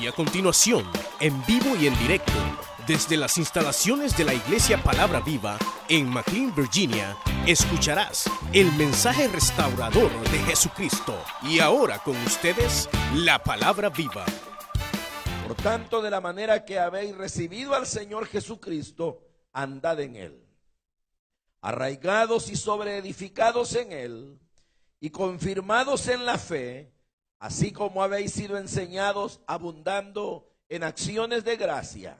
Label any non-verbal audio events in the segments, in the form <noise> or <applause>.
Y a continuación, en vivo y en directo, desde las instalaciones de la Iglesia Palabra Viva en McLean, Virginia, escucharás el mensaje restaurador de Jesucristo. Y ahora con ustedes, la Palabra Viva. Por tanto, de la manera que habéis recibido al Señor Jesucristo, andad en él. Arraigados y sobreedificados en él, y confirmados en la fe, así como habéis sido enseñados, abundando en acciones de gracia.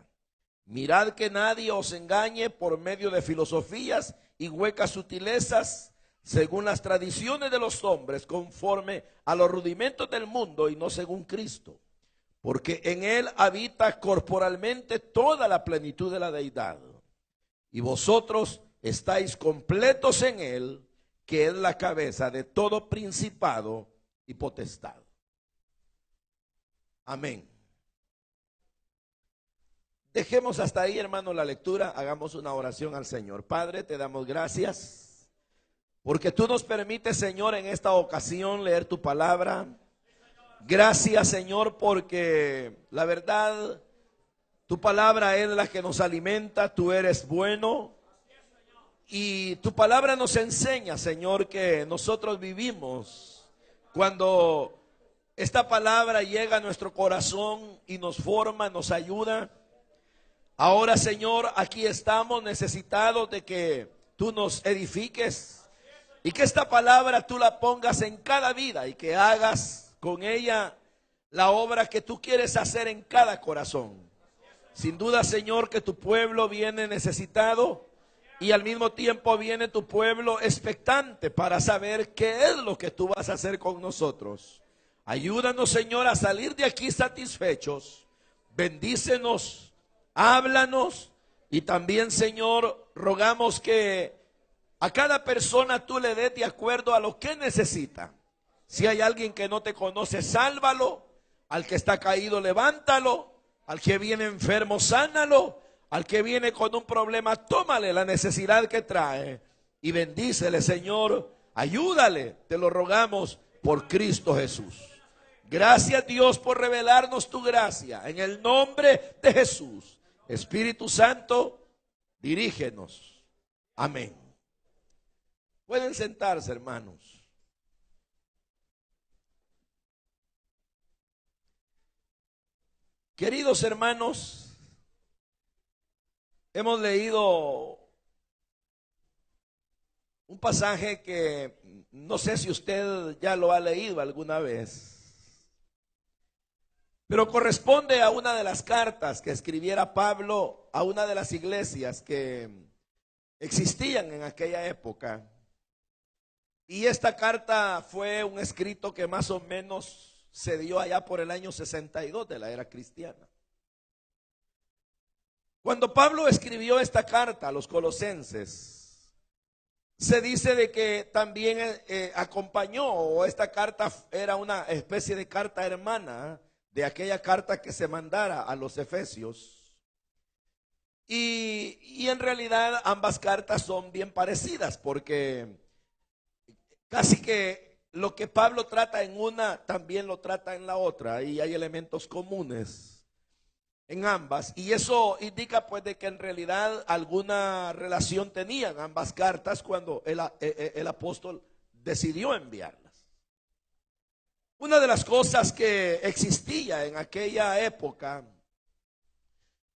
Mirad que nadie os engañe por medio de filosofías y huecas sutilezas, según las tradiciones de los hombres, conforme a los rudimentos del mundo y no según Cristo. Porque en él habita corporalmente toda la plenitud de la deidad. Y vosotros estáis completos en él, que es la cabeza de todo principado y potestad. Amén. Dejemos hasta ahí, hermano, la lectura. Hagamos una oración al Señor. Padre, te damos gracias porque tú nos permites, Señor, en esta ocasión leer tu palabra. Gracias, Señor, porque la verdad, tu palabra es la que nos alimenta. Tú eres bueno. Y tu palabra nos enseña, Señor, que nosotros vivimos cuando esta palabra llega a nuestro corazón y nos forma, nos ayuda. Ahora, Señor, aquí estamos necesitados de que tú nos edifiques y que esta palabra tú la pongas en cada vida y que hagas con ella la obra que tú quieres hacer en cada corazón. Sin duda, Señor, que tu pueblo viene necesitado y al mismo tiempo viene tu pueblo expectante para saber qué es lo que tú vas a hacer con nosotros. Ayúdanos, Señor, a salir de aquí satisfechos. Bendícenos, háblanos y también, Señor, rogamos que a cada persona tú le des de acuerdo a lo que necesita. Si hay alguien que no te conoce, sálvalo. Al que está caído, levántalo. Al que viene enfermo, sánalo. Al que viene con un problema, tómale la necesidad que trae y bendícele, Señor. Ayúdale, te lo rogamos por Cristo Jesús. Gracias Dios por revelarnos tu gracia. En el nombre de Jesús. Espíritu Santo, dirígenos. Amén. Pueden sentarse, hermanos. Queridos hermanos, hemos leído un pasaje que no sé si usted ya lo ha leído alguna vez. Pero corresponde a una de las cartas que escribiera Pablo a una de las iglesias que existían en aquella época. Y esta carta fue un escrito que más o menos se dio allá por el año 62 de la era cristiana. Cuando Pablo escribió esta carta a los colosenses, se dice de que también eh, acompañó, o esta carta era una especie de carta hermana de aquella carta que se mandara a los efesios. Y, en realidad ambas cartas son bien parecidas porque casi que lo que Pablo trata en una también lo trata en la otra y hay elementos comunes en ambas y eso indica pues de que en realidad alguna relación tenían ambas cartas cuando el, el, eh, eh, el apóstol decidió enviarlas. Una de las cosas que existía en aquella época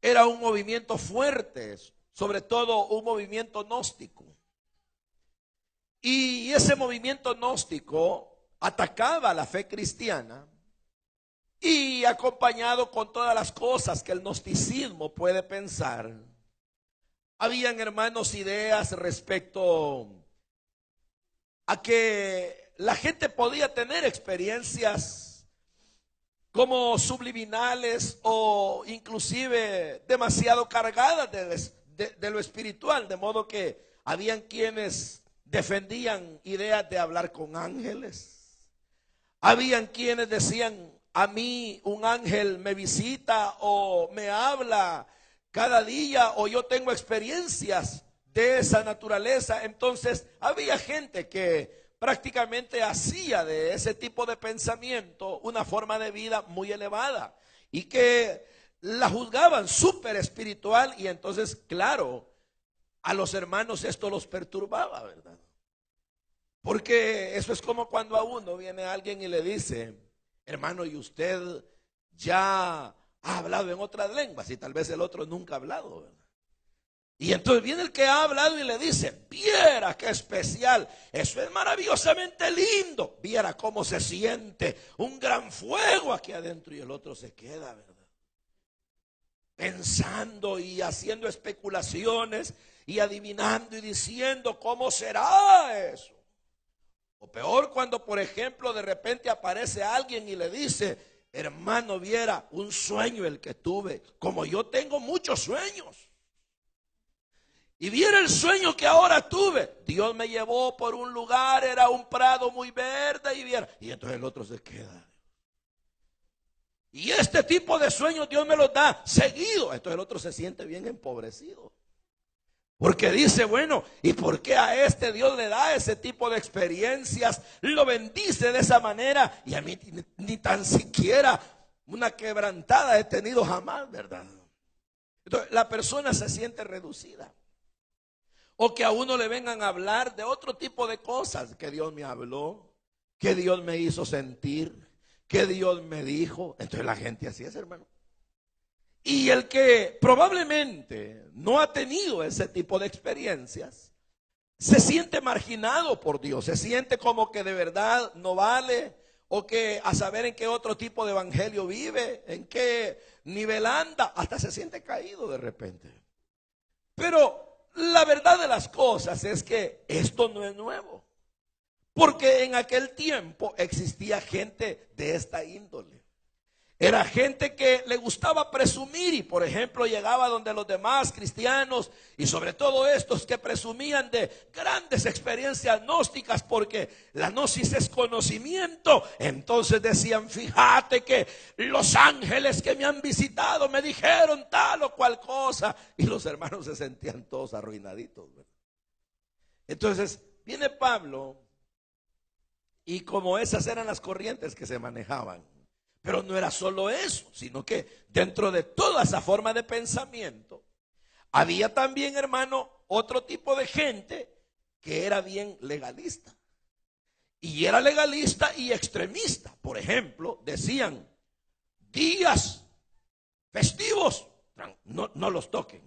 era un movimiento fuerte, sobre todo un movimiento gnóstico. Y ese movimiento gnóstico atacaba la fe cristiana y acompañado con todas las cosas que el gnosticismo puede pensar. Habían hermanos ideas respecto a que la gente podía tener experiencias como subliminales o inclusive demasiado cargadas de, lo espiritual, de modo que habían quienes defendían ideas de hablar con ángeles. Habían quienes decían, a mí un ángel me visita o me habla cada día o yo tengo experiencias de esa naturaleza. Entonces había gente que prácticamente hacía de ese tipo de pensamiento una forma de vida muy elevada. y que la juzgaban súper espiritual y entonces, claro, a los hermanos esto los perturbaba, ¿verdad? Porque eso es como cuando a uno viene alguien y le dice, hermano, ¿y usted ya ha hablado en otras lenguas? Y tal vez el otro nunca ha hablado, ¿verdad? Y entonces viene el que ha hablado y le dice, viera qué especial, eso es maravillosamente lindo, viera cómo se siente un gran fuego aquí adentro y el otro se queda, ¿verdad? Pensando y haciendo especulaciones y adivinando y diciendo cómo será eso. O peor cuando, por ejemplo, de repente aparece alguien y le dice, hermano, viera un sueño el que tuve, como yo tengo muchos sueños. Y viera el sueño que ahora tuve. Dios me llevó por un lugar, era un prado muy verde y viera. Y entonces el otro se queda. Y este tipo de sueños Dios me los da seguido. Entonces el otro se siente bien empobrecido. Porque dice, bueno, ¿y por qué a este Dios le da ese tipo de experiencias? Lo bendice de esa manera y a mí ni, ni tan siquiera una quebrantada he tenido jamás, ¿verdad? Entonces la persona se siente reducida. O que a uno le vengan a hablar de otro tipo de cosas que Dios me habló, que Dios me hizo sentir, que Dios me dijo. Entonces la gente así es, hermano. Y el que probablemente no ha tenido ese tipo de experiencias, se siente marginado por Dios, se siente como que de verdad no vale, o que a saber en qué otro tipo de evangelio vive, en qué nivel anda, hasta se siente caído de repente. Pero la verdad de las cosas es que esto no es nuevo. Porque en aquel tiempo existía gente de esta índole. Era gente que le gustaba presumir y, por ejemplo, llegaba donde los demás cristianos y sobre todo estos que presumían de grandes experiencias gnósticas porque la gnosis es conocimiento. Entonces decían, fíjate que los ángeles que me han visitado me dijeron tal o cual cosa. Y los hermanos se sentían todos arruinaditos. Entonces viene Pablo y como esas eran las corrientes que se manejaban pero no era solo eso, sino que dentro de toda esa forma de pensamiento, había también, hermano, otro tipo de gente que era bien legalista. Y era legalista y extremista. Por ejemplo, decían, días festivos, no, no los toquen.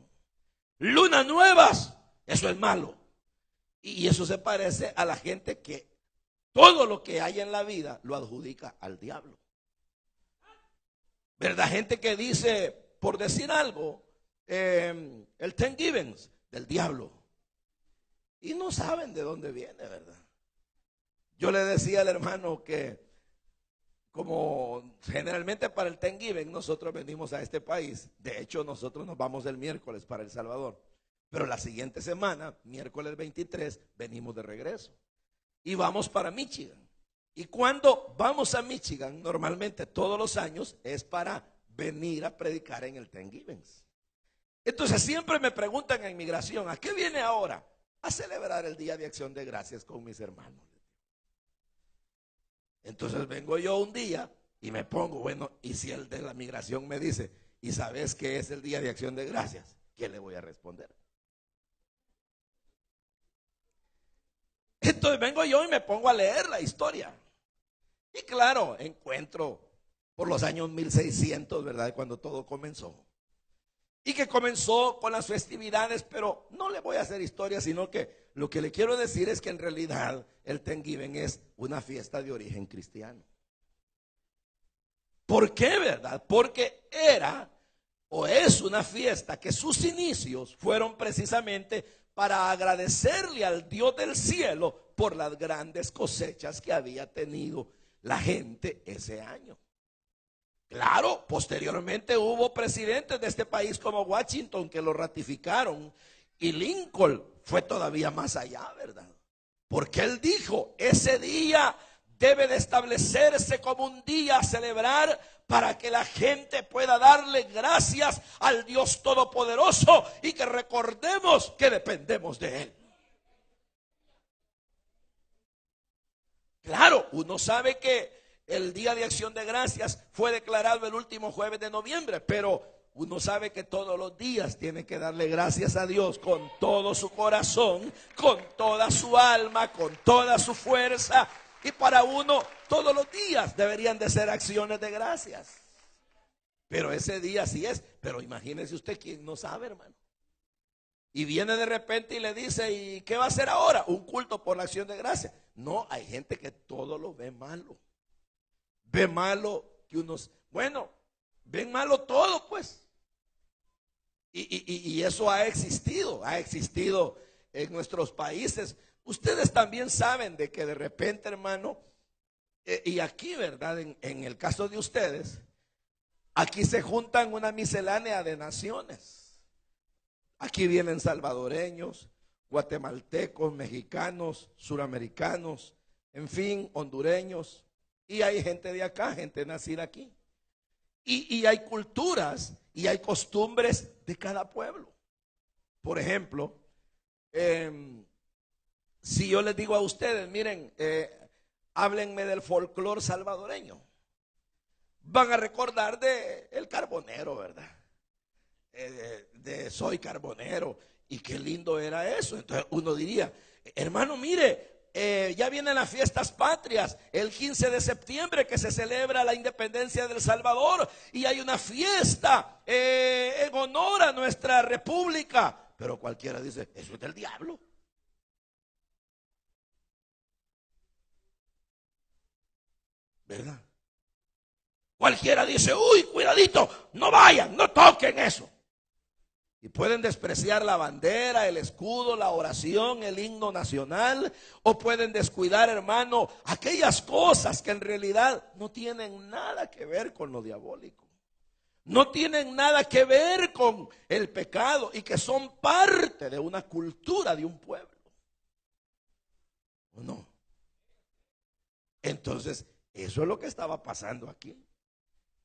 Lunas nuevas, eso es malo. Y eso se parece a la gente que todo lo que hay en la vida lo adjudica al diablo. ¿Verdad? Gente que dice, por decir algo, em, el ten givens del diablo. Y no saben de dónde viene, ¿verdad? Yo le decía al hermano que, como generalmente para el ten given nosotros venimos a este país. De hecho, nosotros nos vamos el miércoles para El Salvador. Pero la siguiente semana, miércoles 23, venimos de regreso. Y vamos para Michigan. Y cuando vamos a Michigan, normalmente todos los años es para venir a predicar en el Thanksgiving. Entonces siempre me preguntan en inmigración, ¿a qué viene ahora? A celebrar el Día de Acción de Gracias con mis hermanos. Entonces vengo yo un día y me pongo, bueno, y si el de la migración me dice, ¿y sabes que es el Día de Acción de Gracias? ¿Qué le voy a responder? Entonces vengo yo y me pongo a leer la historia. Y claro, encuentro por los años 1600, ¿verdad? Cuando todo comenzó. Y que comenzó con las festividades, pero no le voy a hacer historia, sino que lo que le quiero decir es que en realidad el Thanksgiving es una fiesta de origen cristiano. ¿Por qué, verdad? Porque era o es una fiesta que sus inicios fueron precisamente para agradecerle al Dios del cielo por las grandes cosechas que había tenido la gente ese año. Claro, posteriormente hubo presidentes de este país como Washington que lo ratificaron y Lincoln fue todavía más allá, ¿verdad? Porque él dijo, ese día debe de establecerse como un día a celebrar para que la gente pueda darle gracias al Dios Todopoderoso y que recordemos que dependemos de Él. Claro, uno sabe que el Día de Acción de Gracias fue declarado el último jueves de noviembre, pero uno sabe que todos los días tiene que darle gracias a Dios con todo su corazón, con toda su alma, con toda su fuerza. Y para uno todos los días deberían de ser acciones de gracias. Pero ese día sí es. Pero imagínese usted quien no sabe, hermano. Y viene de repente y le dice, ¿y qué va a hacer ahora? Un culto por la acción de gracias. No, hay gente que todo lo ve malo. Ve malo que unos, bueno, ven malo todo, pues. Y, eso ha existido, ha existido en nuestros países. Ustedes también saben de que de repente, hermano, eh, y aquí, ¿verdad? En, en el caso de ustedes, aquí se juntan una miscelánea de naciones. Aquí vienen salvadoreños, guatemaltecos, mexicanos, suramericanos, en fin, hondureños. Y hay gente de acá, gente nacida aquí. Y, hay culturas y hay costumbres de cada pueblo. Por ejemplo, em, si yo les digo a ustedes, miren, eh, háblenme del folclore salvadoreño, van a recordar de el carbonero, ¿verdad? Eh, de, soy carbonero y qué lindo era eso. Entonces uno diría, hermano, mire, eh, ya vienen las fiestas patrias, el 15 de septiembre que se celebra la independencia del Salvador y hay una fiesta eh, en honor a nuestra república. Pero cualquiera dice, eso es del diablo. ¿Verdad? Cualquiera dice, uy, cuidadito, no vayan, no toquen eso. Y pueden despreciar la bandera, el escudo, la oración, el himno nacional. O pueden descuidar, hermano, aquellas cosas que en realidad no tienen nada que ver con lo diabólico. No tienen nada que ver con el pecado y que son parte de una cultura de un pueblo. ¿O no? Entonces, eso es lo que estaba pasando aquí.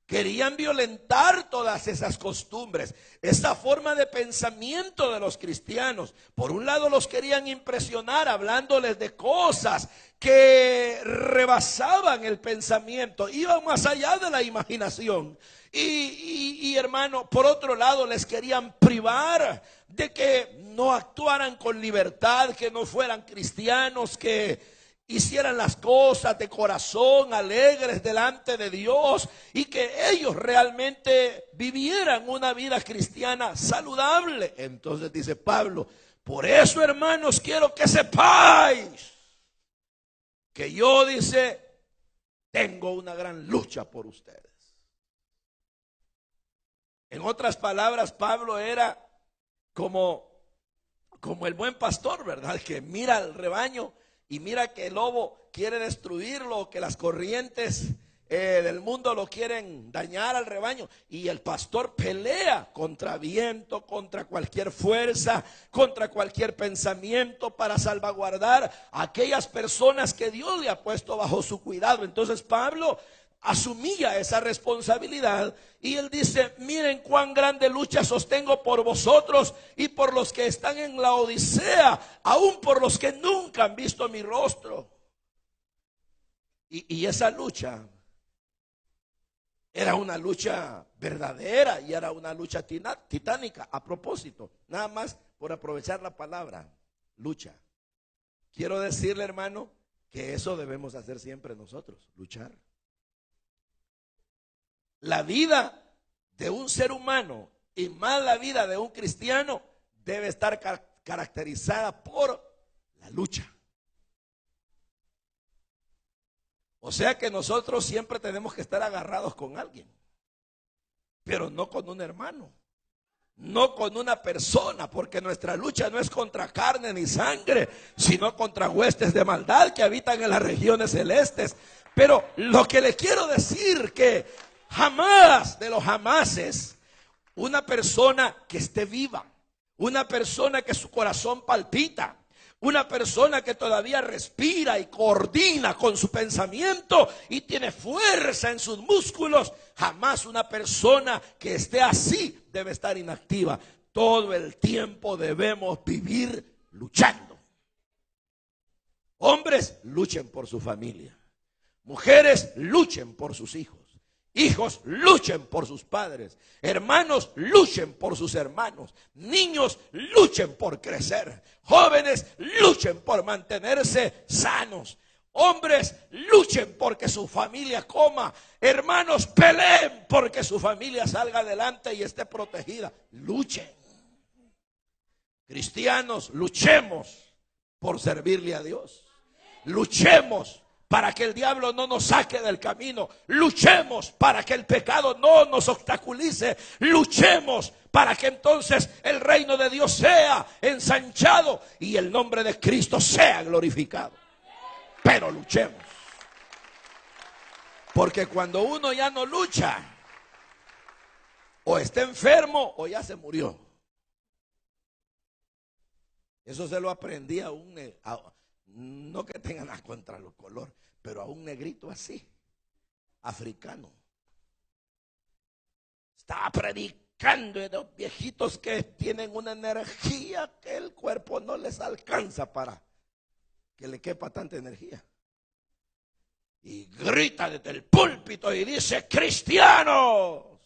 Querían violentar todas esas costumbres, esa forma de pensamiento de los cristianos. Por un lado los querían impresionar hablándoles de cosas que rebasaban el pensamiento, iban más allá de la imaginación. Y, y hermano, por otro lado les querían privar de que no actuaran con libertad, que no fueran cristianos, que hicieran las cosas de corazón, alegres delante de Dios y que ellos realmente vivieran una vida cristiana saludable. Entonces dice Pablo, por eso hermanos quiero que sepáis que yo dice, tengo una gran lucha por ustedes. En otras palabras, Pablo era como, como el buen pastor, ¿verdad? Que mira al rebaño y mira que el lobo quiere destruirlo, que las corrientes eh, del mundo lo quieren dañar al rebaño. Y el pastor pelea contra viento, contra cualquier fuerza, contra cualquier pensamiento para salvaguardar a aquellas personas que Dios le ha puesto bajo su cuidado. Entonces Pablo asumía esa responsabilidad y él dice, miren cuán grande lucha sostengo por vosotros y por los que están en la Odisea, aún por los que nunca han visto mi rostro. Y, y esa lucha era una lucha verdadera y era una lucha titánica. A propósito, nada más por aprovechar la palabra, lucha. Quiero decirle, hermano, que eso debemos hacer siempre nosotros, luchar. La vida de un ser humano y más la vida de un cristiano debe estar caracterizada por la lucha. O sea que nosotros siempre tenemos que estar agarrados con alguien, pero no con un hermano, no con una persona, porque nuestra lucha no es contra carne ni sangre, sino contra huestes de maldad que habitan en las regiones celestes. Pero lo que le quiero decir que Jamás de los jamases una persona que esté viva, una persona que su corazón palpita, una persona que todavía respira y coordina con su pensamiento y tiene fuerza en sus músculos, jamás una persona que esté así debe estar inactiva. Todo el tiempo debemos vivir luchando. Hombres, luchen por su familia. Mujeres, luchen por sus hijos. Hijos, luchen por sus padres. Hermanos, luchen por sus hermanos. Niños, luchen por crecer. Jóvenes, luchen por mantenerse sanos. Hombres, luchen porque su familia coma. Hermanos, peleen porque su familia salga adelante y esté protegida. Luchen. Cristianos, luchemos por servirle a Dios. Luchemos para que el diablo no nos saque del camino. Luchemos para que el pecado no nos obstaculice. Luchemos para que entonces el reino de Dios sea ensanchado y el nombre de Cristo sea glorificado. Pero luchemos. Porque cuando uno ya no lucha, o está enfermo o ya se murió. Eso se lo aprendí a un, no que tenga nada contra los colores, pero a un negrito así, africano. Estaba predicando de los viejitos que tienen una energía que el cuerpo no les alcanza para que le quepa tanta energía. Y grita desde el púlpito y dice, cristianos,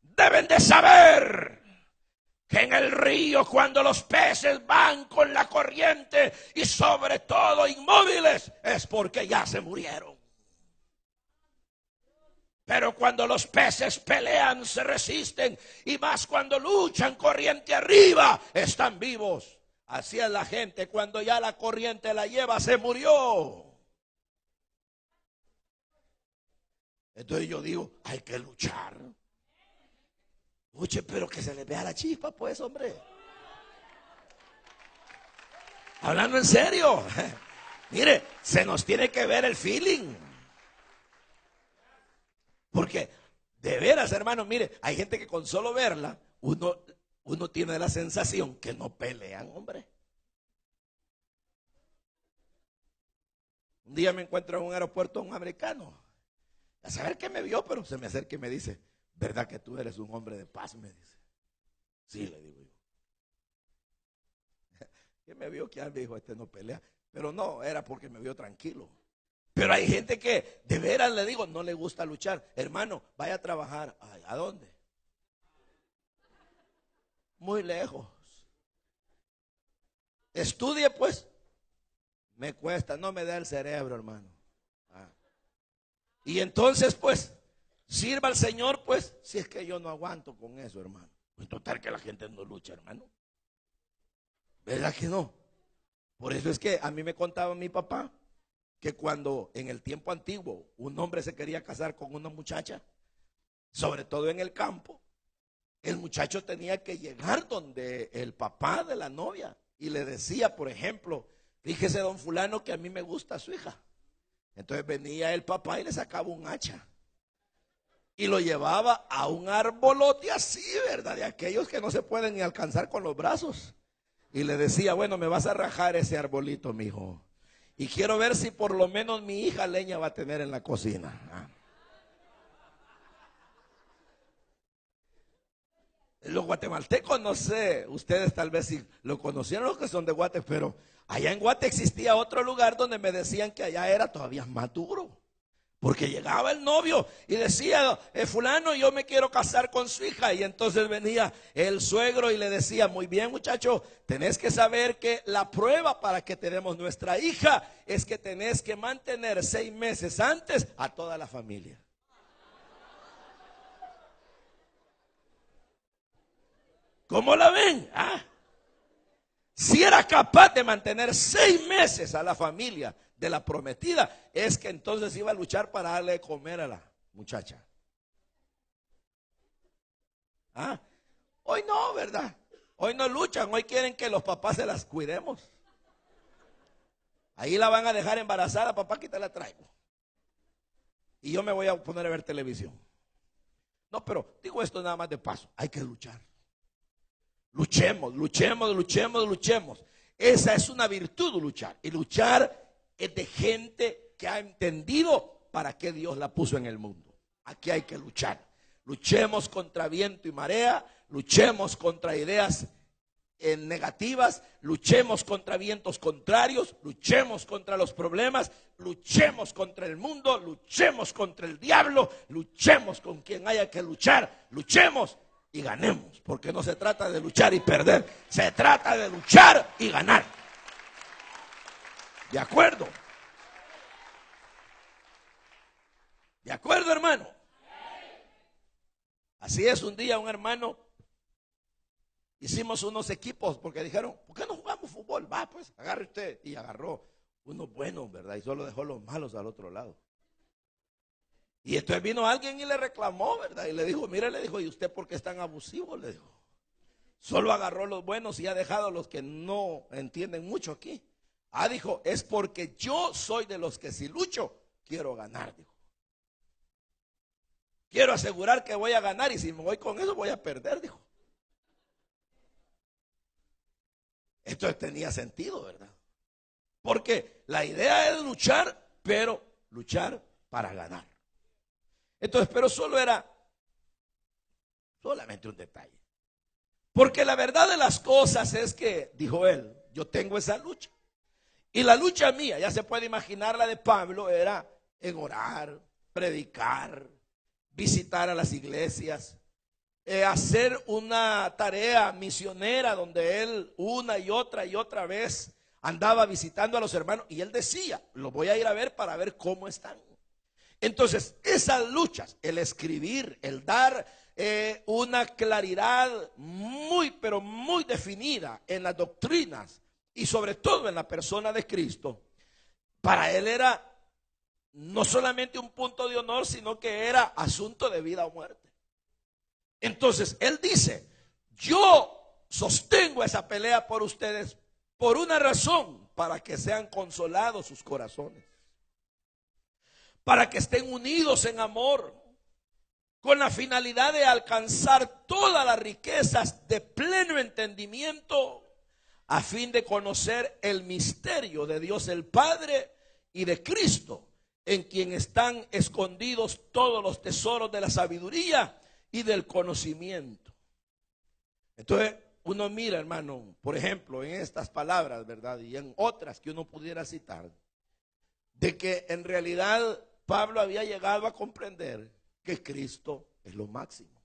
deben de saber en el río cuando los peces van con la corriente y sobre todo inmóviles es porque ya se murieron. Pero cuando los peces pelean, se resisten y más cuando luchan corriente arriba, están vivos. Así es la gente cuando ya la corriente la lleva, se murió. Entonces yo digo, hay que luchar. Oye, pero que se le vea la chispa, pues, hombre. Hablando en serio. <laughs> Mire, se nos tiene que ver el feeling. Porque, de veras, hermano, mire, hay gente que con solo verla, uno, uno tiene la sensación que no pelean, hombre. Un día me encuentro en un aeropuerto un americano. A saber qué me vio, pero se me acerca y me dice, ¿Verdad que tú eres un hombre de paz? Me dice. Sí, le digo yo. <laughs> Que me vio que alguien dijo, este no pelea. Pero no, era porque me vio tranquilo. Pero hay gente que de veras le digo, no le gusta luchar. Hermano, vaya a trabajar. ¿A dónde? Muy lejos. Estudie pues. Me cuesta, no me da el cerebro, hermano. Ah. Y entonces pues, Sirva al Señor, pues, si es que yo no aguanto con eso, hermano. Pues total que la gente no lucha, hermano. ¿Verdad que no? Por eso es que a mí me contaba mi papá que cuando en el tiempo antiguo un hombre se quería casar con una muchacha, sobre todo en el campo, el muchacho tenía que llegar donde el papá de la novia y le decía, por ejemplo, fíjese don fulano que a mí me gusta su hija. Entonces venía el papá y le sacaba un hacha y lo llevaba a un arbolote así, ¿verdad? De aquellos que no se pueden ni alcanzar con los brazos. Y le decía, bueno, me vas a rajar ese arbolito, mijo. Y quiero ver si por lo menos mi hija leña va a tener en la cocina. Ah. Los guatemaltecos, no sé, ustedes tal vez sí lo conocieron los que son de Guate, pero allá en Guate existía otro lugar donde me decían que allá era todavía más duro. Porque llegaba el novio y decía, eh, fulano, yo me quiero casar con su hija. Y entonces venía el suegro y le decía, muy bien muchacho, tenés que saber que la prueba para que tenemos nuestra hija es que tenés que mantener seis meses antes a toda la familia. ¿Cómo la ven? ¿Ah? Si era capaz de mantener seis meses a la familia de la prometida, es que entonces iba a luchar para darle de comer a la muchacha. ¿Ah? Hoy no, ¿verdad? Hoy no luchan, hoy quieren que los papás se las cuidemos. Ahí la van a dejar embarazada, papá, que te la traigo. Y yo me voy a poner a ver televisión. No, pero digo esto nada más de paso. Hay que luchar. Luchemos, luchemos, luchemos, luchemos. Esa es una virtud luchar. Y luchar es de gente que ha entendido para qué Dios la puso en el mundo. Aquí hay que luchar. Luchemos contra viento y marea, luchemos contra ideas en negativas, luchemos contra vientos contrarios, luchemos contra los problemas, luchemos contra el mundo, luchemos contra el diablo, luchemos con quien haya que luchar, luchemos y ganemos, porque no se trata de luchar y perder, se trata de luchar y ganar. ¿De acuerdo? ¿De acuerdo, hermano? Así es, un día un hermano hicimos unos equipos porque dijeron, ¿por qué no jugamos fútbol? Va, pues, agarre usted. Y agarró unos buenos, ¿verdad? Y solo dejó los malos al otro lado. Y entonces vino alguien y le reclamó, ¿verdad? Y le dijo, mire, le dijo, ¿y usted por qué es tan abusivo? Le dijo. Solo agarró los buenos y ha dejado los que no entienden mucho aquí. Ah, dijo, es porque yo soy de los que si lucho, quiero ganar, dijo. Quiero asegurar que voy a ganar y si me voy con eso voy a perder, dijo. Esto tenía sentido, ¿verdad? Porque la idea es luchar, pero luchar para ganar. Entonces, pero solo era solamente un detalle. Porque la verdad de las cosas es que, dijo él, yo tengo esa lucha. Y la lucha mía, ya se puede imaginar la de Pablo, era en orar, predicar, visitar a las iglesias, eh, hacer una tarea misionera donde él una y otra y otra vez andaba visitando a los hermanos y él decía, lo voy a ir a ver para ver cómo están. Entonces, esas luchas, el escribir, el dar eh, una claridad muy, pero muy definida en las doctrinas y sobre todo en la persona de Cristo, para él era no solamente un punto de honor, sino que era asunto de vida o muerte. Entonces, él dice, yo sostengo esa pelea por ustedes por una razón, para que sean consolados sus corazones, para que estén unidos en amor, con la finalidad de alcanzar todas las riquezas de pleno entendimiento, a fin de conocer el misterio de Dios el Padre y de Cristo, en quien están escondidos todos los tesoros de la sabiduría y del conocimiento. Entonces, uno mira, hermano, por ejemplo, en estas palabras, ¿verdad? Y en otras que uno pudiera citar, de que en realidad Pablo había llegado a comprender que Cristo es lo máximo.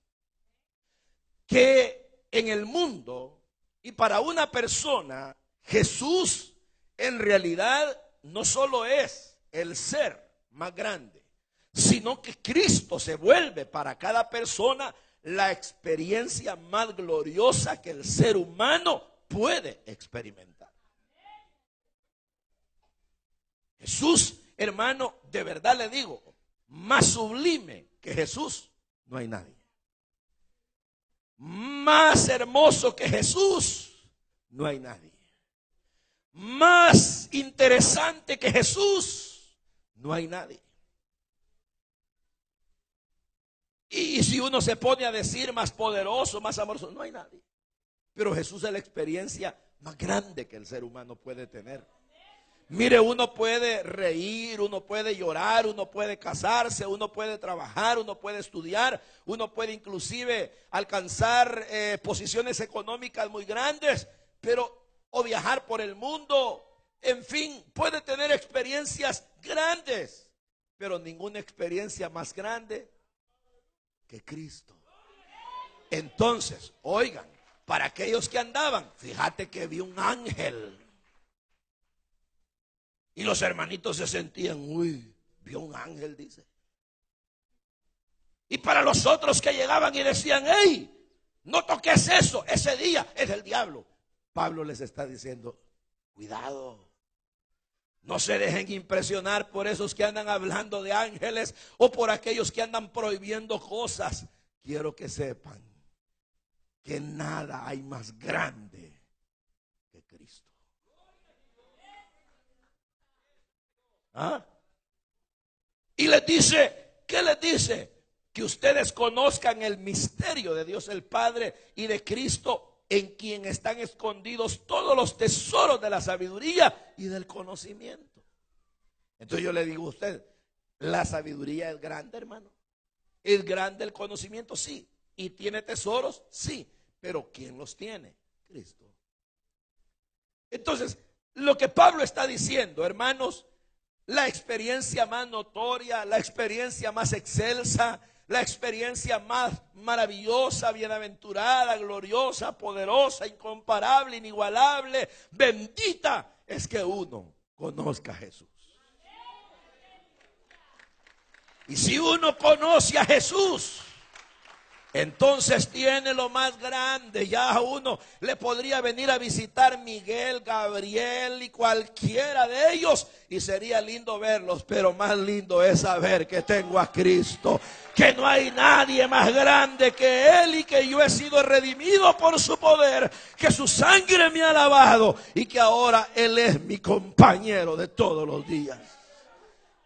Que en el mundo y para una persona, Jesús en realidad no solo es el ser más grande, sino que Cristo se vuelve para cada persona la experiencia más gloriosa que el ser humano puede experimentar. Jesús, hermano, de verdad le digo, más sublime que Jesús, no hay nadie. Más hermoso que Jesús, no hay nadie. Más interesante que Jesús, no hay nadie. Y si uno se pone a decir más poderoso, más amoroso, no hay nadie. Pero Jesús es la experiencia más grande que el ser humano puede tener. Mire, uno puede reír, uno puede llorar, uno puede casarse, uno puede trabajar, uno puede estudiar, uno puede inclusive alcanzar eh, posiciones económicas muy grandes, pero o viajar por el mundo, en fin, puede tener experiencias grandes, pero ninguna experiencia más grande Cristo. Entonces, oigan, para aquellos que andaban, fíjate que vi un ángel. Y los hermanitos se sentían, uy, vio un ángel, dice. Y para los otros que llegaban y decían, hey, no toques eso, ese día es el diablo. Pablo les está diciendo, cuidado. No se dejen impresionar por esos que andan hablando de ángeles o por aquellos que andan prohibiendo cosas. Quiero que sepan que nada hay más grande que Cristo. ¿Ah? Y les dice, ¿qué les dice? Que ustedes conozcan el misterio de Dios el Padre y de Cristo en quien están escondidos todos los tesoros de la sabiduría y del conocimiento. Entonces yo le digo a usted, la sabiduría es grande, hermano. Es grande el conocimiento, sí. Y tiene tesoros, sí. Pero ¿quién los tiene? Cristo. Entonces, lo que Pablo está diciendo, hermanos, la experiencia más notoria, la experiencia más excelsa, la experiencia más maravillosa, bienaventurada, gloriosa, poderosa, incomparable, inigualable, bendita, es que uno conozca a Jesús. Y si uno conoce a Jesús, entonces tiene lo más grande. Ya a uno le podría venir a visitar Miguel, Gabriel y cualquiera de ellos. Y sería lindo verlos. Pero más lindo es saber que tengo a Cristo. Que no hay nadie más grande que Él y que yo he sido redimido por su poder. Que su sangre me ha lavado. Y que ahora Él es mi compañero de todos los días.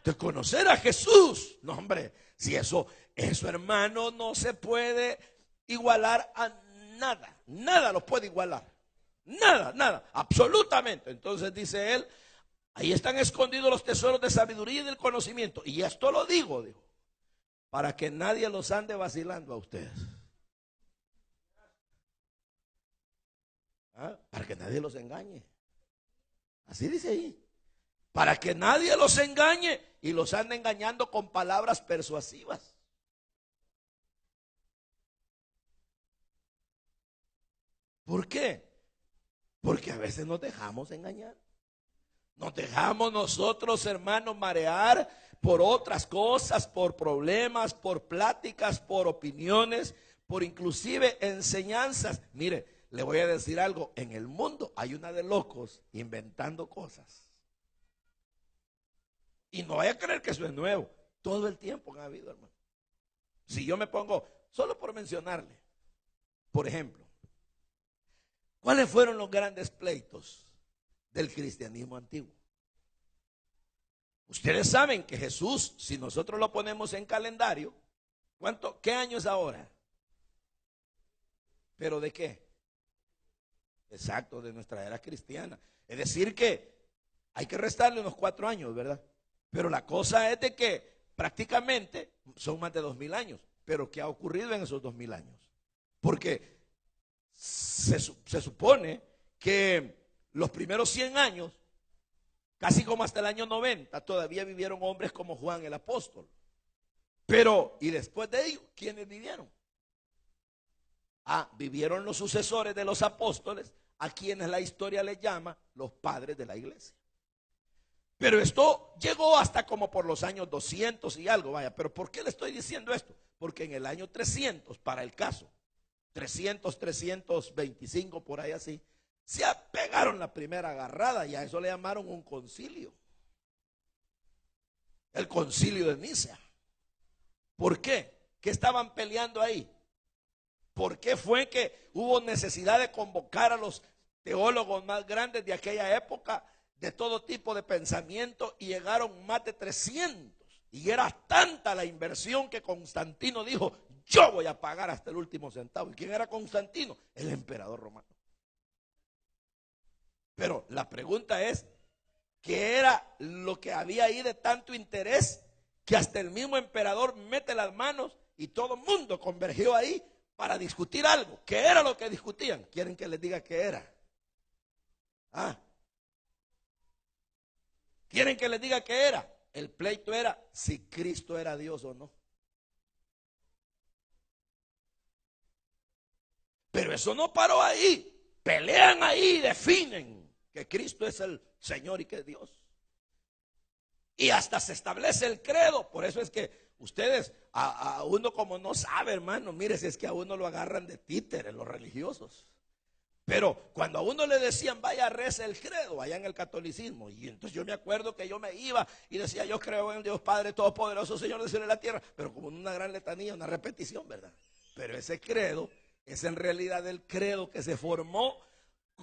De conocer a Jesús. No, hombre, si eso eso, hermano, no se puede igualar a nada. Nada lo puede igualar. Nada, nada, absolutamente. Entonces dice él, ahí están escondidos los tesoros de sabiduría y del conocimiento. Y esto lo digo, dijo, para que nadie los ande vacilando a ustedes. ¿Ah? Para que nadie los engañe. Así dice ahí. Para que nadie los engañe y los ande engañando con palabras persuasivas. ¿Por qué? Porque a veces nos dejamos engañar. Nos dejamos nosotros, hermanos, marear por otras cosas, por problemas, por pláticas, por opiniones, por inclusive enseñanzas. Mire, le voy a decir algo, en el mundo hay una de locos inventando cosas. Y no vaya a creer que eso es nuevo. Todo el tiempo ha habido, hermano. Si yo me pongo, solo por mencionarle, por ejemplo, ¿Cuáles fueron los grandes pleitos del cristianismo antiguo? Ustedes saben que Jesús, si nosotros lo ponemos en calendario, ¿cuánto, ¿qué año es ahora? ¿Pero de qué? Exacto, de nuestra era cristiana. Es decir, que hay que restarle unos cuatro años, ¿verdad? Pero la cosa es de que prácticamente son más de dos mil años. Pero ¿qué ha ocurrido en esos dos mil años? Porque se, supone que los primeros 100 años, casi como hasta el año 90, todavía vivieron hombres como Juan el apóstol. Pero, ¿y después de ellos, quiénes vivieron? Ah, vivieron los sucesores de los apóstoles, a quienes la historia le llama los padres de la iglesia. Pero esto llegó hasta como por los años 200 y algo, vaya. Pero ¿por qué le estoy diciendo esto? Porque en el año 300, para el caso, 300, 325, por ahí así, se pegaron la primera agarrada y a eso le llamaron un concilio. El concilio de Nicea. ¿Por qué? ¿Qué estaban peleando ahí? ¿Por qué fue que hubo necesidad de convocar a los teólogos más grandes de aquella época de todo tipo de pensamiento y llegaron más de 300? Y era tanta la inversión que Constantino dijo, yo voy a pagar hasta el último centavo. ¿Y quién era Constantino? El emperador romano. Pero la pregunta es, ¿qué era lo que había ahí de tanto interés que hasta el mismo emperador mete las manos y todo el mundo convergió ahí para discutir algo? ¿Qué era lo que discutían? ¿Quieren que les diga qué era? Ah. ¿Quieren que les diga qué era? El pleito era si Cristo era Dios o no. Pero eso no paró ahí. Pelean ahí, definen que Cristo es el Señor y que es Dios. Y hasta se establece el credo. Por eso es que ustedes, a, uno como no sabe, hermano, mire si es que a uno lo agarran de títeres los religiosos. Pero cuando a uno le decían, vaya, reza el credo, allá en el catolicismo. Y entonces yo me acuerdo que yo me iba y decía, yo creo en Dios Padre Todopoderoso, Señor de cielo y la tierra. Pero como una gran letanía, una repetición, ¿verdad? Pero ese credo es en realidad el credo que se formó,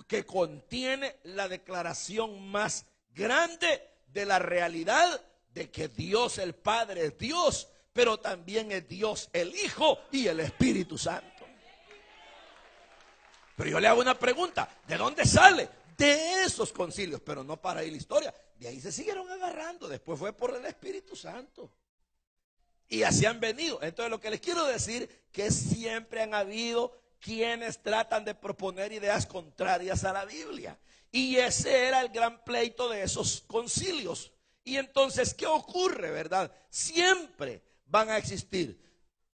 que contiene la declaración más grande de la realidad de que Dios el Padre es Dios, pero también es Dios el Hijo y el Espíritu Santo. Pero yo le hago una pregunta, ¿de dónde sale? De esos concilios, pero no para ahí la historia. De ahí se siguieron agarrando, después fue por el Espíritu Santo. Y así han venido. Entonces lo que les quiero decir que siempre han habido quienes tratan de proponer ideas contrarias a la Biblia. Y ese era el gran pleito de esos concilios. Y entonces, ¿qué ocurre, verdad? Siempre van a existir.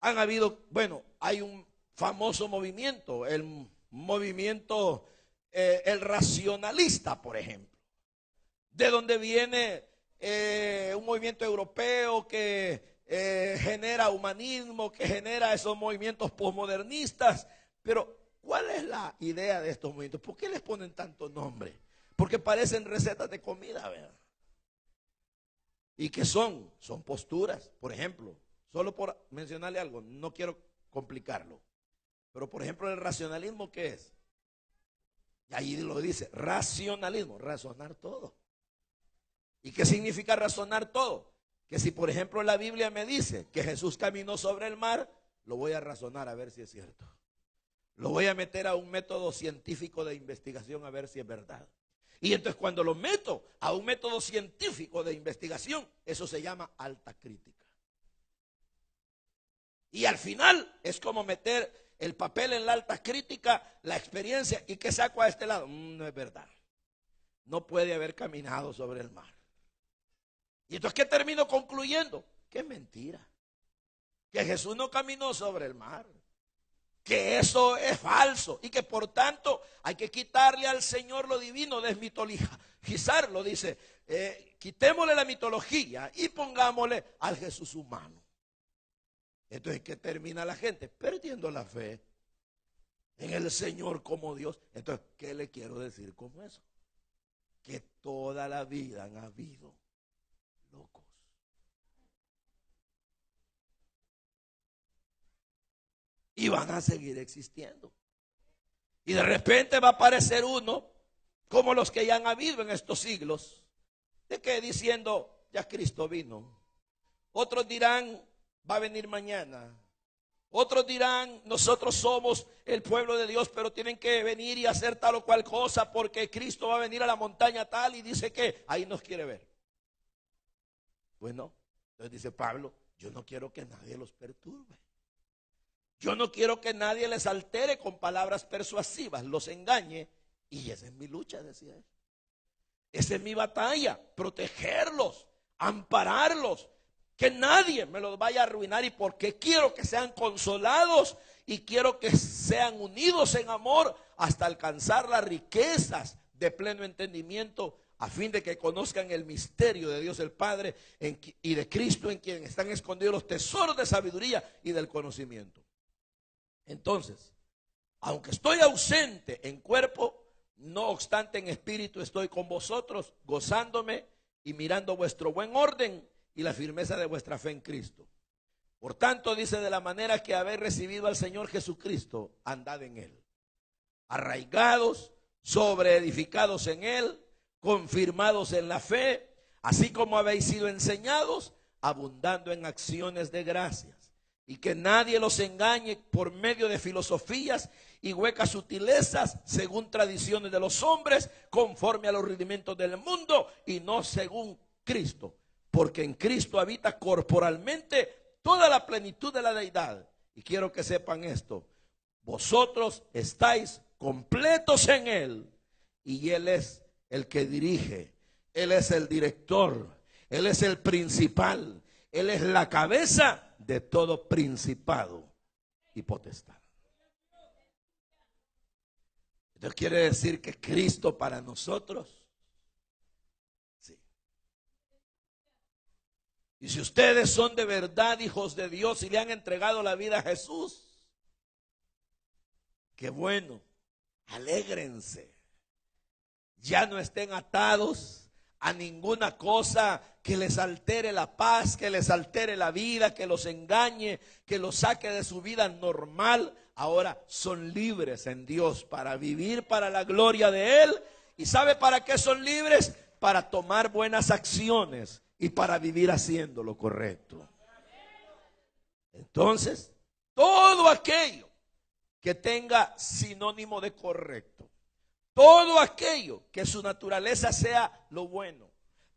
Han habido, bueno, hay un famoso movimiento, el movimiento, eh, el racionalista, por ejemplo, de donde viene eh, un movimiento europeo que eh, genera humanismo, que genera esos movimientos posmodernistas. Pero, ¿cuál es la idea de estos movimientos? ¿Por qué les ponen tanto nombre? Porque parecen recetas de comida, ¿verdad? ¿Y qué son? Son posturas. Por ejemplo, solo por mencionarle algo, no quiero complicarlo. Pero por ejemplo, el racionalismo, ¿qué es? Y ahí lo dice, racionalismo, razonar todo. ¿Y qué significa razonar todo? Que si por ejemplo la Biblia me dice que Jesús caminó sobre el mar, lo voy a razonar a ver si es cierto. Lo voy a meter a un método científico de investigación a ver si es verdad. Y entonces cuando lo meto a un método científico de investigación, eso se llama alta crítica. Y al final es como meter el papel en la alta crítica, la experiencia, y que saco a este lado. Mm, no es verdad. No puede haber caminado sobre el mar. Y entonces, ¿qué termino concluyendo? Que es mentira. Que Jesús no caminó sobre el mar que eso es falso y que por tanto hay que quitarle al Señor lo divino, desmitologizarlo, dice, eh, quitémosle la mitología y pongámosle al Jesús humano. Entonces, ¿qué termina la gente? Perdiendo la fe en el Señor como Dios. Entonces, ¿qué le quiero decir con eso? Que toda la vida han habido locos. Y van a seguir existiendo. Y de repente va a aparecer uno, como los que ya han habido en estos siglos, de que diciendo, ya Cristo vino. Otros dirán, va a venir mañana. Otros dirán, nosotros somos el pueblo de Dios, pero tienen que venir y hacer tal o cual cosa porque Cristo va a venir a la montaña tal y dice que ahí nos quiere ver. Bueno, entonces dice Pablo, yo no quiero que nadie los perturbe. Yo no quiero que nadie les altere con palabras persuasivas, los engañe. Y esa es mi lucha, decía él. Esa es mi batalla, protegerlos, ampararlos, que nadie me los vaya a arruinar y porque quiero que sean consolados y quiero que sean unidos en amor hasta alcanzar las riquezas de pleno entendimiento a fin de que conozcan el misterio de Dios el Padre y de Cristo en quien están escondidos los tesoros de sabiduría y del conocimiento. Entonces, aunque estoy ausente en cuerpo, no obstante en espíritu estoy con vosotros, gozándome y mirando vuestro buen orden y la firmeza de vuestra fe en Cristo. Por tanto, dice, de la manera que habéis recibido al Señor Jesucristo, andad en Él. Arraigados, sobreedificados en Él, confirmados en la fe, así como habéis sido enseñados, abundando en acciones de gracias y que nadie los engañe por medio de filosofías y huecas sutilezas según tradiciones de los hombres, conforme a los rudimentos del mundo y no según Cristo, porque en Cristo habita corporalmente toda la plenitud de la deidad. Y quiero que sepan esto, vosotros estáis completos en Él y Él es el que dirige, Él es el director, Él es el principal, Él es la cabeza de todo principado y potestad. Esto quiere decir que Cristo para nosotros, sí. Y si ustedes son de verdad hijos de Dios y le han entregado la vida a Jesús, qué bueno, alégrense. Ya no estén atados a ninguna cosa que les altere la paz, que les altere la vida, que los engañe, que los saque de su vida normal. Ahora son libres en Dios para vivir para la gloria de Él. ¿Y sabe para qué son libres? Para tomar buenas acciones y para vivir haciendo lo correcto. Entonces, todo aquello que tenga sinónimo de correcto todo aquello que su naturaleza sea lo bueno.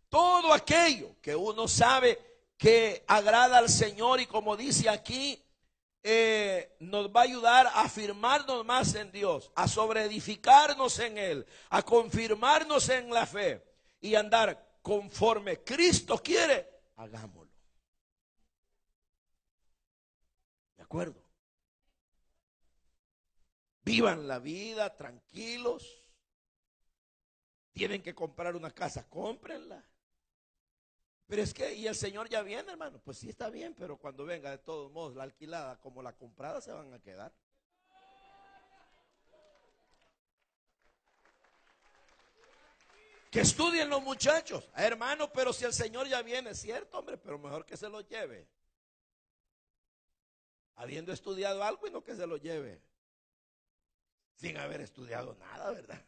Todo aquello que uno sabe que agrada al Señor y como dice aquí, eh, nos va a ayudar a afirmarnos más en Dios, a sobreedificarnos en Él, a confirmarnos en la fe y andar conforme Cristo quiere, hagámoslo. ¿De acuerdo? Vivan la vida tranquilos. Tienen que comprar una casa, cómprenla. Pero es que, y el Señor ya viene, hermano. Pues sí está bien, pero cuando venga, de todos modos, la alquilada como la comprada se van a quedar. Que estudien los muchachos. Ah, hermano, pero si el Señor ya viene, cierto, hombre, pero mejor que se lo lleve. Habiendo estudiado algo y no que se lo lleve sin haber estudiado nada, ¿verdad?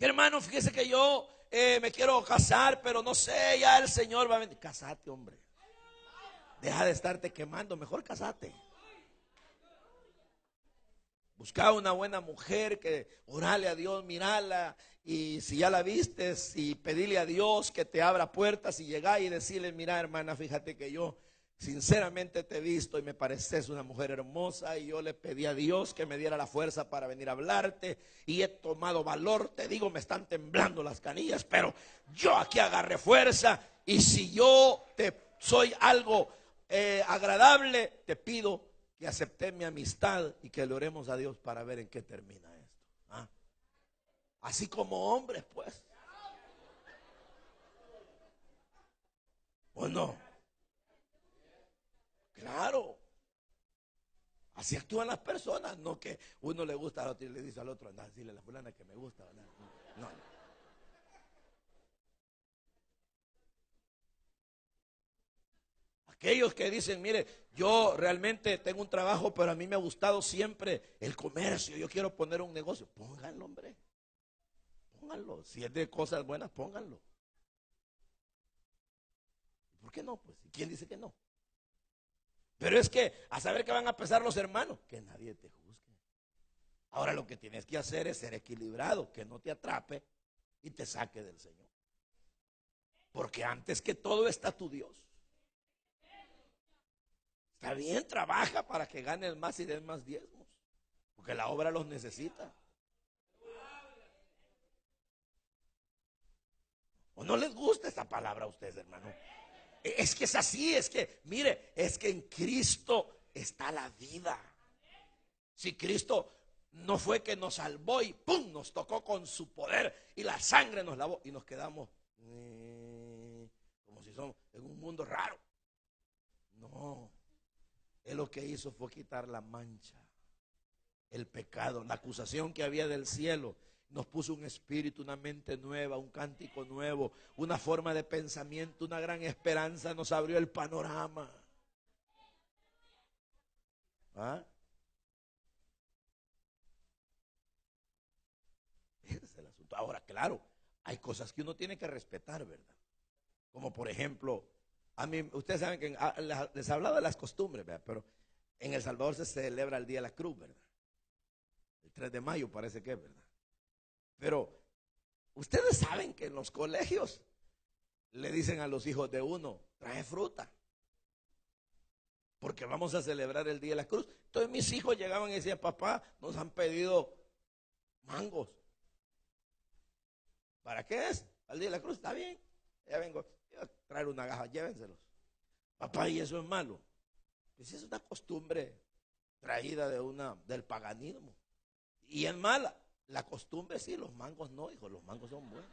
Que hermano, fíjese que yo eh, me quiero casar, pero no sé, ya el Señor va a venir. Casate, hombre. Deja de estarte quemando, mejor casate. Busca una buena mujer que orale a Dios, mirala y si ya la vistes y pedirle a Dios que te abra puertas y llegar y decirle, mira hermana, fíjate que yo Sinceramente te he visto y me pareces una mujer hermosa y yo le pedí a Dios que me diera la fuerza para venir a hablarte y he tomado valor. Te digo, me están temblando las canillas, pero yo aquí agarré fuerza y si yo te soy algo eh, agradable, te pido que acepte mi amistad y que le oremos a Dios para ver en qué termina esto. ¿ah? Así como hombres, pues. ¿O no? Claro. Así actúan las personas, no que uno le gusta al otro y le dice al otro, anda, decirle a la fulana que me gusta. No, no. Aquellos que dicen, mire, yo realmente tengo un trabajo, pero a mí me ha gustado siempre el comercio, yo quiero poner un negocio. Pónganlo, hombre. Pónganlo. Si es de cosas buenas, pónganlo. ¿Por qué no? Pues, ¿quién dice que no? Pero es que a saber que van a pesar los hermanos, que nadie te juzgue. Ahora lo que tienes que hacer es ser equilibrado, que no te atrape y te saque del Señor. Porque antes que todo está tu Dios. Está bien, trabaja para que ganes más y des más diezmos. Porque la obra los necesita. ¿O no les gusta esta palabra a ustedes, hermano? Es que es así, es que, mire, es que en Cristo está la vida. Si Cristo no fue que nos salvó y ¡pum! nos tocó con su poder y la sangre nos lavó y nos quedamos eh, como si somos en un mundo raro. No, Él lo que hizo fue quitar la mancha, el pecado, la acusación que había del cielo nos puso un espíritu, una mente nueva, un cántico nuevo, una forma de pensamiento, una gran esperanza, nos abrió el panorama. ¿Ah? Es el asunto. Ahora, claro, hay cosas que uno tiene que respetar, ¿verdad? Como por ejemplo, a mí, ustedes saben que ah, les hablaba de las costumbres, ¿verdad? Pero en El Salvador se celebra el Día de la Cruz, ¿verdad? El 3 de mayo parece que es, ¿verdad? Pero ustedes saben que en los colegios le dicen a los hijos de uno, trae fruta. Porque vamos a celebrar el Día de la Cruz. Entonces mis hijos llegaban y decían, papá, nos han pedido mangos. ¿Para qué es? Al Día de la Cruz, está bien. Ya vengo, a traer una gaja, llévenselos. Papá, ¿y eso es malo? Pues es una costumbre traída de una, del paganismo. Y es mala. La costumbre sí, los mangos no, hijo, los mangos son buenos.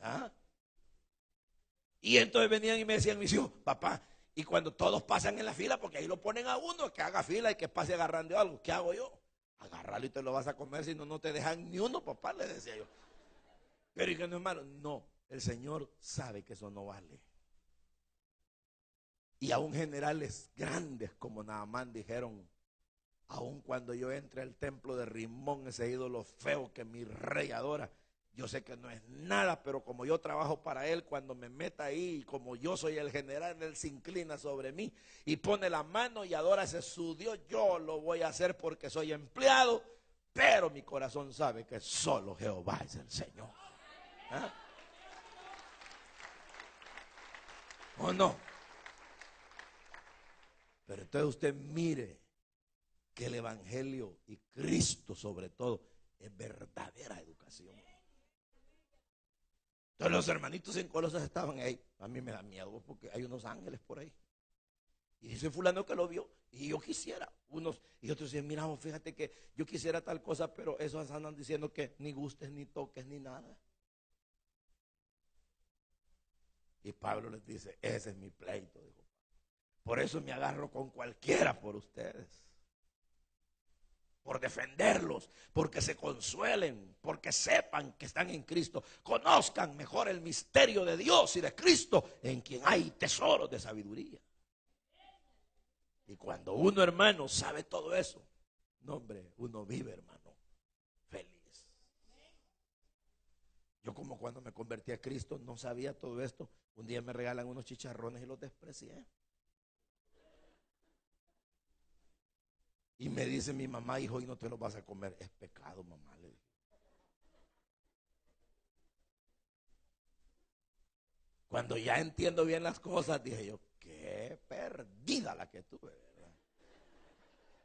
¿Ah? Y entonces venían y me decían mis hijos, papá, y cuando todos pasan en la fila, porque ahí lo ponen a uno, que haga fila y que pase agarrando algo, ¿qué hago yo? Agarrarlo y te lo vas a comer, si no, no te dejan ni uno, papá, le decía yo. Pero y que no, hermano, no, el Señor sabe que eso no vale. Y aún generales grandes como Naamán dijeron, aun cuando yo entre al templo de Rimón, ese ídolo feo que mi rey adora, yo sé que no es nada, pero como yo trabajo para él, cuando me meta ahí, como yo soy el general, él se inclina sobre mí y pone la mano y adora a ese su Dios, yo lo voy a hacer porque soy empleado, pero mi corazón sabe que solo Jehová es el Señor. ¿Ah? ¿O no? Pero entonces usted mire que el Evangelio y Cristo sobre todo es verdadera educación. Entonces los hermanitos en Colosas estaban ahí. A mí me da miedo porque hay unos ángeles por ahí. Y dice fulano que lo vio y yo quisiera. Unos y otros dicen, mira, fíjate que yo quisiera tal cosa, pero esos andan diciendo que ni gustes, ni toques, ni nada. Y Pablo les dice, ese es mi pleito, dijo. Por eso me agarro con cualquiera por ustedes. Por defenderlos, porque se consuelen, porque sepan que están en Cristo, conozcan mejor el misterio de Dios y de Cristo, en quien hay tesoros de sabiduría. Y cuando uno, hermano, sabe todo eso, no, hombre, uno vive, hermano, feliz. Yo como cuando me convertí a Cristo no sabía todo esto. Un día me regalan unos chicharrones y los desprecié. Y me dice mi mamá, hijo, y no te los vas a comer. Es pecado, mamá. Le Cuando ya entiendo bien las cosas, dije yo, qué perdida la que tuve, ¿verdad?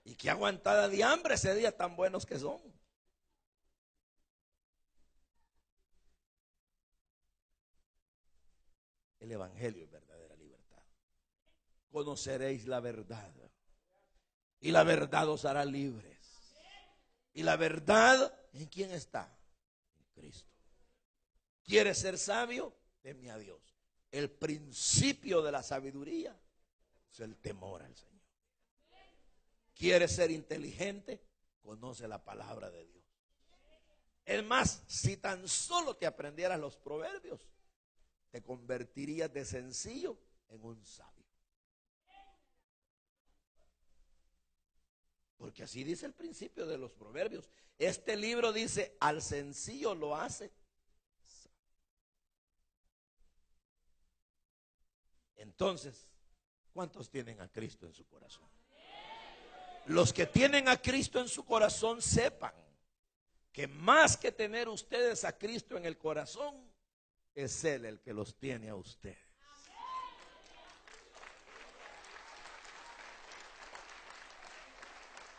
Y qué aguantada de hambre ese día tan buenos que son. El Evangelio es verdadera libertad. Conoceréis la verdad. Y la verdad os hará libres. Y la verdad, ¿en quién está? En Cristo. ¿Quieres ser sabio? Teme a Dios el principio de la sabiduría es el temor al Señor. ¿Quieres ser inteligente? Conoce la palabra de Dios. Es más, si tan solo te aprendieras los proverbios, te convertirías de sencillo en un sabio. Porque así dice el principio de los proverbios. Este libro dice, al sencillo lo hace Entonces, ¿cuántos tienen a Cristo en su corazón? Los que tienen a Cristo en su corazón sepan que más que tener ustedes a Cristo en el corazón, es Él el que los tiene a ustedes.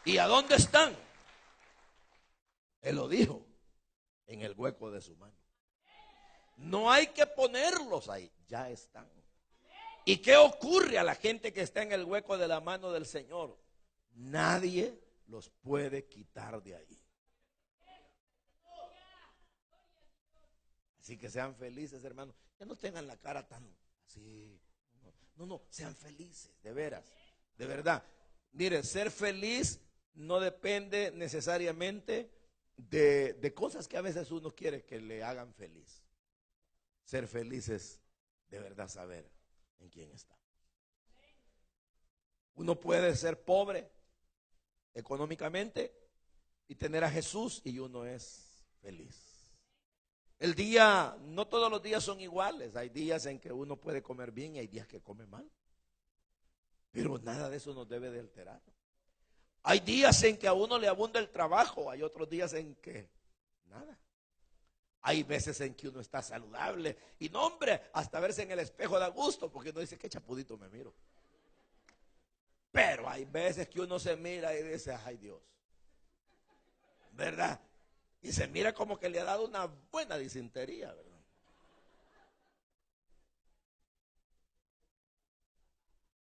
¿Y a dónde están? Él lo dijo, en el hueco de su mano. No hay que ponerlos ahí, ya están. ¿Y qué ocurre a la gente que está en el hueco de la mano del Señor? Nadie los puede quitar de ahí. Así que sean felices, hermanos. Que no tengan la cara tan así. No, no, sean felices, de veras, de verdad. Mire, ser feliz no depende necesariamente de, de cosas que a veces uno quiere que le hagan feliz. Ser feliz es de verdad saber en quién está. Uno puede ser pobre económicamente y tener a Jesús y uno es feliz. El día, no todos los días son iguales. Hay días en que uno puede comer bien y hay días que come mal. Pero nada de eso nos debe de alterar. Hay días en que a uno le abunda el trabajo, hay otros días en que nada. Hay veces en que uno está saludable y no, hombre, hasta verse en el espejo da gusto porque uno dice, qué chapudito me miro. Pero hay veces que uno se mira y dice, ay Dios, ¿verdad? Y se mira como que le ha dado una buena disentería, ¿verdad?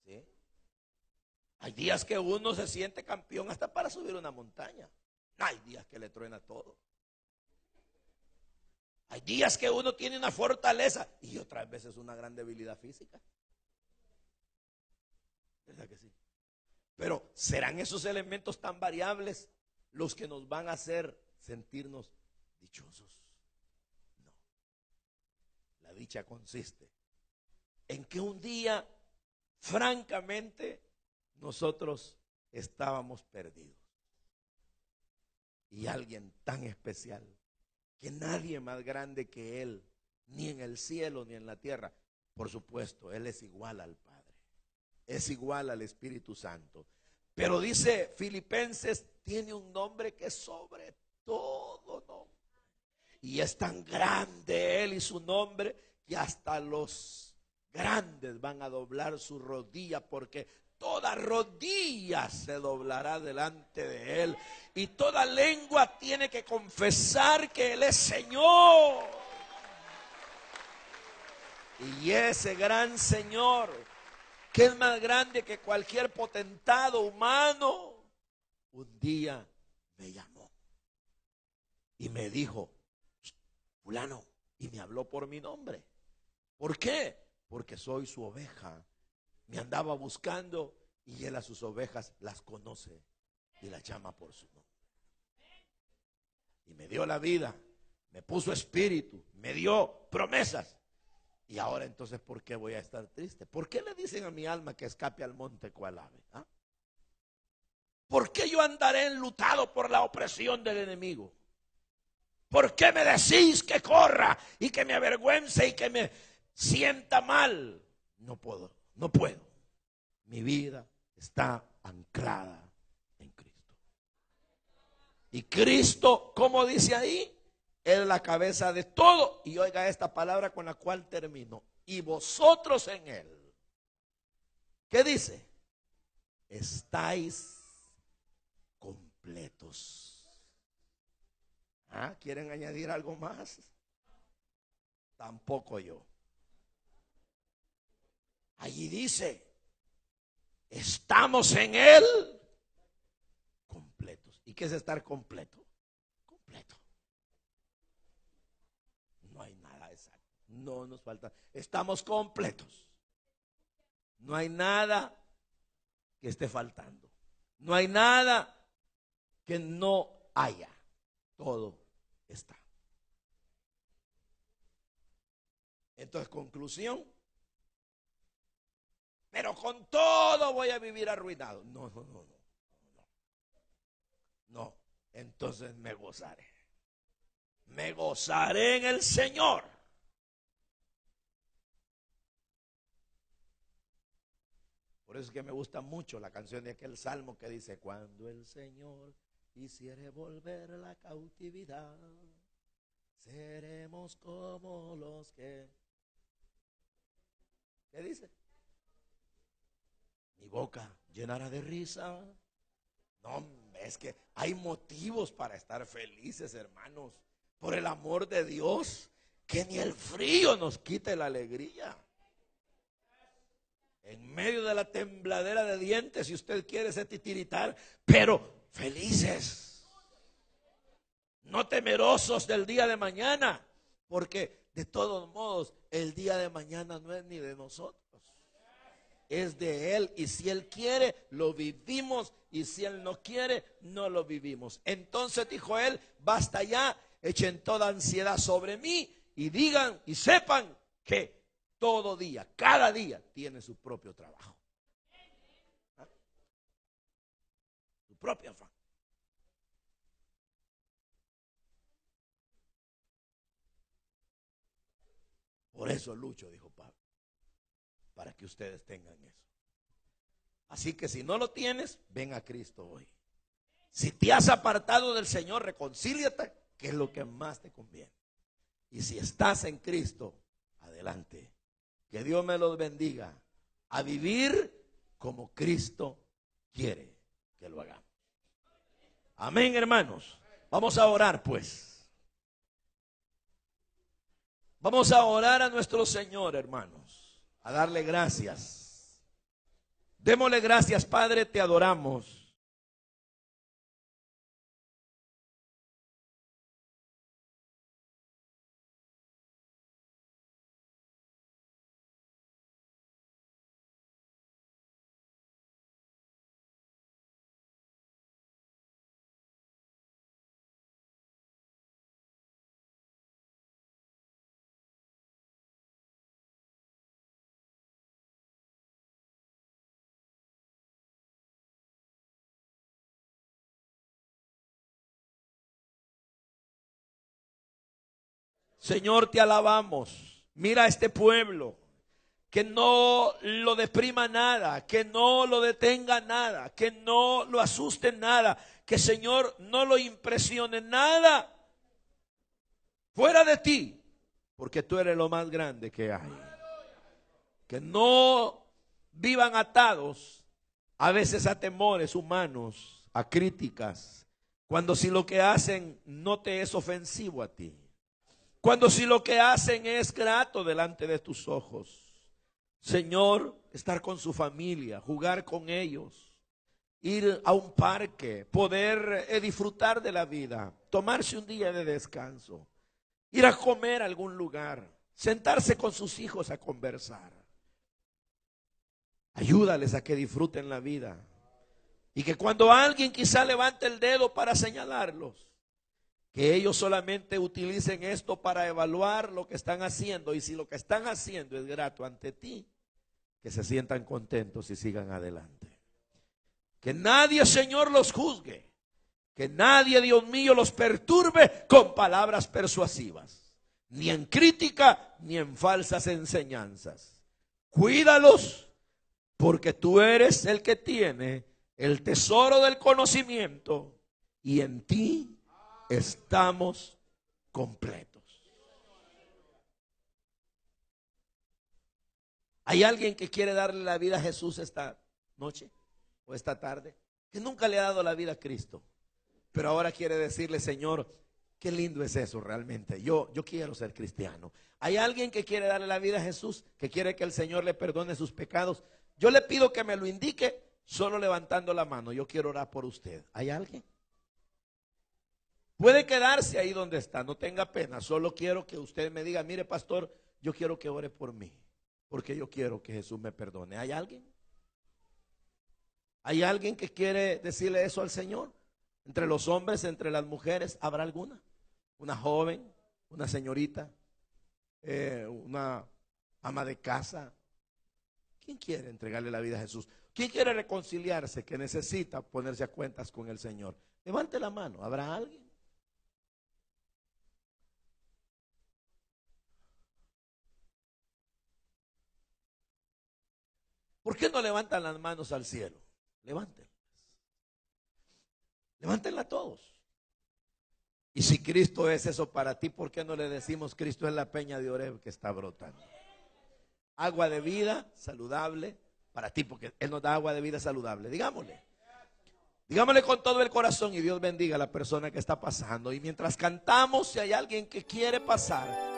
¿Sí? Hay días que uno se siente campeón hasta para subir una montaña. Hay días que le truena todo. Hay días que uno tiene una fortaleza y otras veces una gran debilidad física. ¿Verdad que sí? Pero ¿serán esos elementos tan variables los que nos van a hacer sentirnos dichosos? No. La dicha consiste en que un día, francamente, nosotros estábamos perdidos. Y alguien tan especial que nadie más grande que Él, ni en el cielo ni en la tierra. Por supuesto, Él es igual al Padre, es igual al Espíritu Santo. Pero dice Filipenses, tiene un nombre que sobre todo nombre. Y es tan grande Él y su nombre que hasta los grandes van a doblar su rodilla porque toda rodilla se doblará delante de Él y toda lengua tiene que confesar que Él es Señor. Y ese gran Señor, que es más grande que cualquier potentado humano, un día me llamó y me dijo, fulano, y me habló por mi nombre. ¿Por qué? Porque soy su oveja. Me andaba buscando y él a sus ovejas las conoce y las llama por su nombre. Y me dio la vida, me puso espíritu, me dio promesas. Y ahora entonces, ¿por qué voy a estar triste? ¿Por qué le dicen a mi alma que escape al monte cual ave? ¿Ah? ¿Por qué yo andaré enlutado por la opresión del enemigo? ¿Por qué me decís que corra y que me avergüence y que me sienta mal? No puedo, no puedo. Mi vida está anclada en Cristo. Y Cristo, como dice ahí, es la cabeza de todo. Y oiga esta palabra con la cual termino. Y vosotros en Él. ¿Qué dice? Estáis completos. ¿Ah? ¿Quieren añadir algo más? Tampoco yo. Allí dice, estamos en Él completos. ¿Y qué es estar completo? Completo. No hay nada exacto. No nos falta. Estamos completos. No hay nada que esté faltando. No hay nada que no haya todo está. Entonces, conclusión. Pero con todo voy a vivir arruinado. No, no, no, no. No, entonces me gozaré. Me gozaré en el Señor. Por eso es que me gusta mucho la canción de aquel salmo que dice, cuando el Señor quisiere volver la cautividad, seremos como los que... ¿Qué dice? Mi boca llenará de risa. No, es que hay motivos para estar felices, hermanos. Por el amor de Dios, que ni el frío nos quite la alegría. En medio de la tembladera de dientes, si usted quiere se titiritar, pero felices, no temerosos del día de mañana, porque de todos modos el día de mañana no es ni de nosotros, es de Él y si Él quiere, lo vivimos y si Él no quiere, no lo vivimos. Entonces dijo Él, basta ya, echen toda ansiedad sobre mí y digan y sepan que todo día, cada día tiene su propio trabajo. propia afán. Por eso lucho, dijo para que ustedes tengan eso. Así que si no lo tienes, ven a Cristo hoy. Si te has apartado del Señor, reconcíliate, que es lo que más te conviene. Y si estás en Cristo, adelante. Que Dios me los bendiga a vivir como Cristo quiere que lo hagamos. Amén, hermanos. Vamos a orar, pues. Vamos a orar a nuestro Señor, hermanos. A darle gracias. Démosle gracias, Padre, te adoramos. Señor, te alabamos. Mira a este pueblo. Que no lo deprima nada, que no lo detenga nada, que no lo asuste nada, que Señor no lo impresione nada fuera de ti, porque tú eres lo más grande que hay. que no vivan atados a veces a temores humanos, a críticas, cuando si lo que hacen no te es ofensivo a ti, cuando si lo que hacen es grato delante de tus ojos. Señor, estar con su familia, jugar con ellos, ir a un parque, poder eh, disfrutar de la vida, tomarse un día de descanso, ir a comer a algún lugar, sentarse con sus hijos a conversar. Ayúdales a que disfruten la vida. Y que cuando alguien quizá levante el dedo para señalarlos, que ellos solamente utilicen esto para evaluar lo que están haciendo. Y si lo que están haciendo es grato ante ti, que se sientan contentos y sigan adelante. Que nadie, Señor, los juzgue. Que nadie, Dios mío, los perturbe con palabras persuasivas. Ni en crítica, ni en falsas enseñanzas. Cuídalos, porque tú eres el que tiene el tesoro del conocimiento y en ti estamos completos. ¿Hay alguien que quiere darle la vida a Jesús esta noche o esta tarde? Que nunca le ha dado la vida a Cristo. Pero ahora quiere decirle, Señor, qué lindo es eso realmente. Yo, yo quiero ser cristiano. ¿Hay alguien que quiere darle la vida a Jesús? Que quiere que el Señor le perdone sus pecados. Yo le pido que me lo indique solo levantando la mano. Yo quiero orar por usted. ¿Hay alguien? Puede quedarse ahí donde está, no tenga pena. Solo quiero que usted me diga, mire pastor, yo quiero que ore por mí porque yo quiero que Jesús me perdone. ¿Hay alguien? ¿Hay alguien que quiere decirle eso al Señor? Entre los hombres, entre las mujeres, ¿habrá alguna? Una joven, una señorita, eh, una ama de casa. ¿Quién quiere entregarle la vida a Jesús? ¿Quién quiere reconciliarse que necesita ponerse a cuentas con el Señor? Levante la mano. ¿Habrá alguien? ¿Por qué no levantan las manos al cielo? Levántenlas. Levántenla todos. Y si Cristo es eso para ti, ¿por qué no le decimos Cristo es la peña de Oreb que está brotando? Agua de vida saludable para ti, porque Él nos da agua de vida saludable. Digámosle. Digámosle con todo el corazón y Dios bendiga a la persona que está pasando. Y mientras cantamos, si hay alguien que quiere pasar,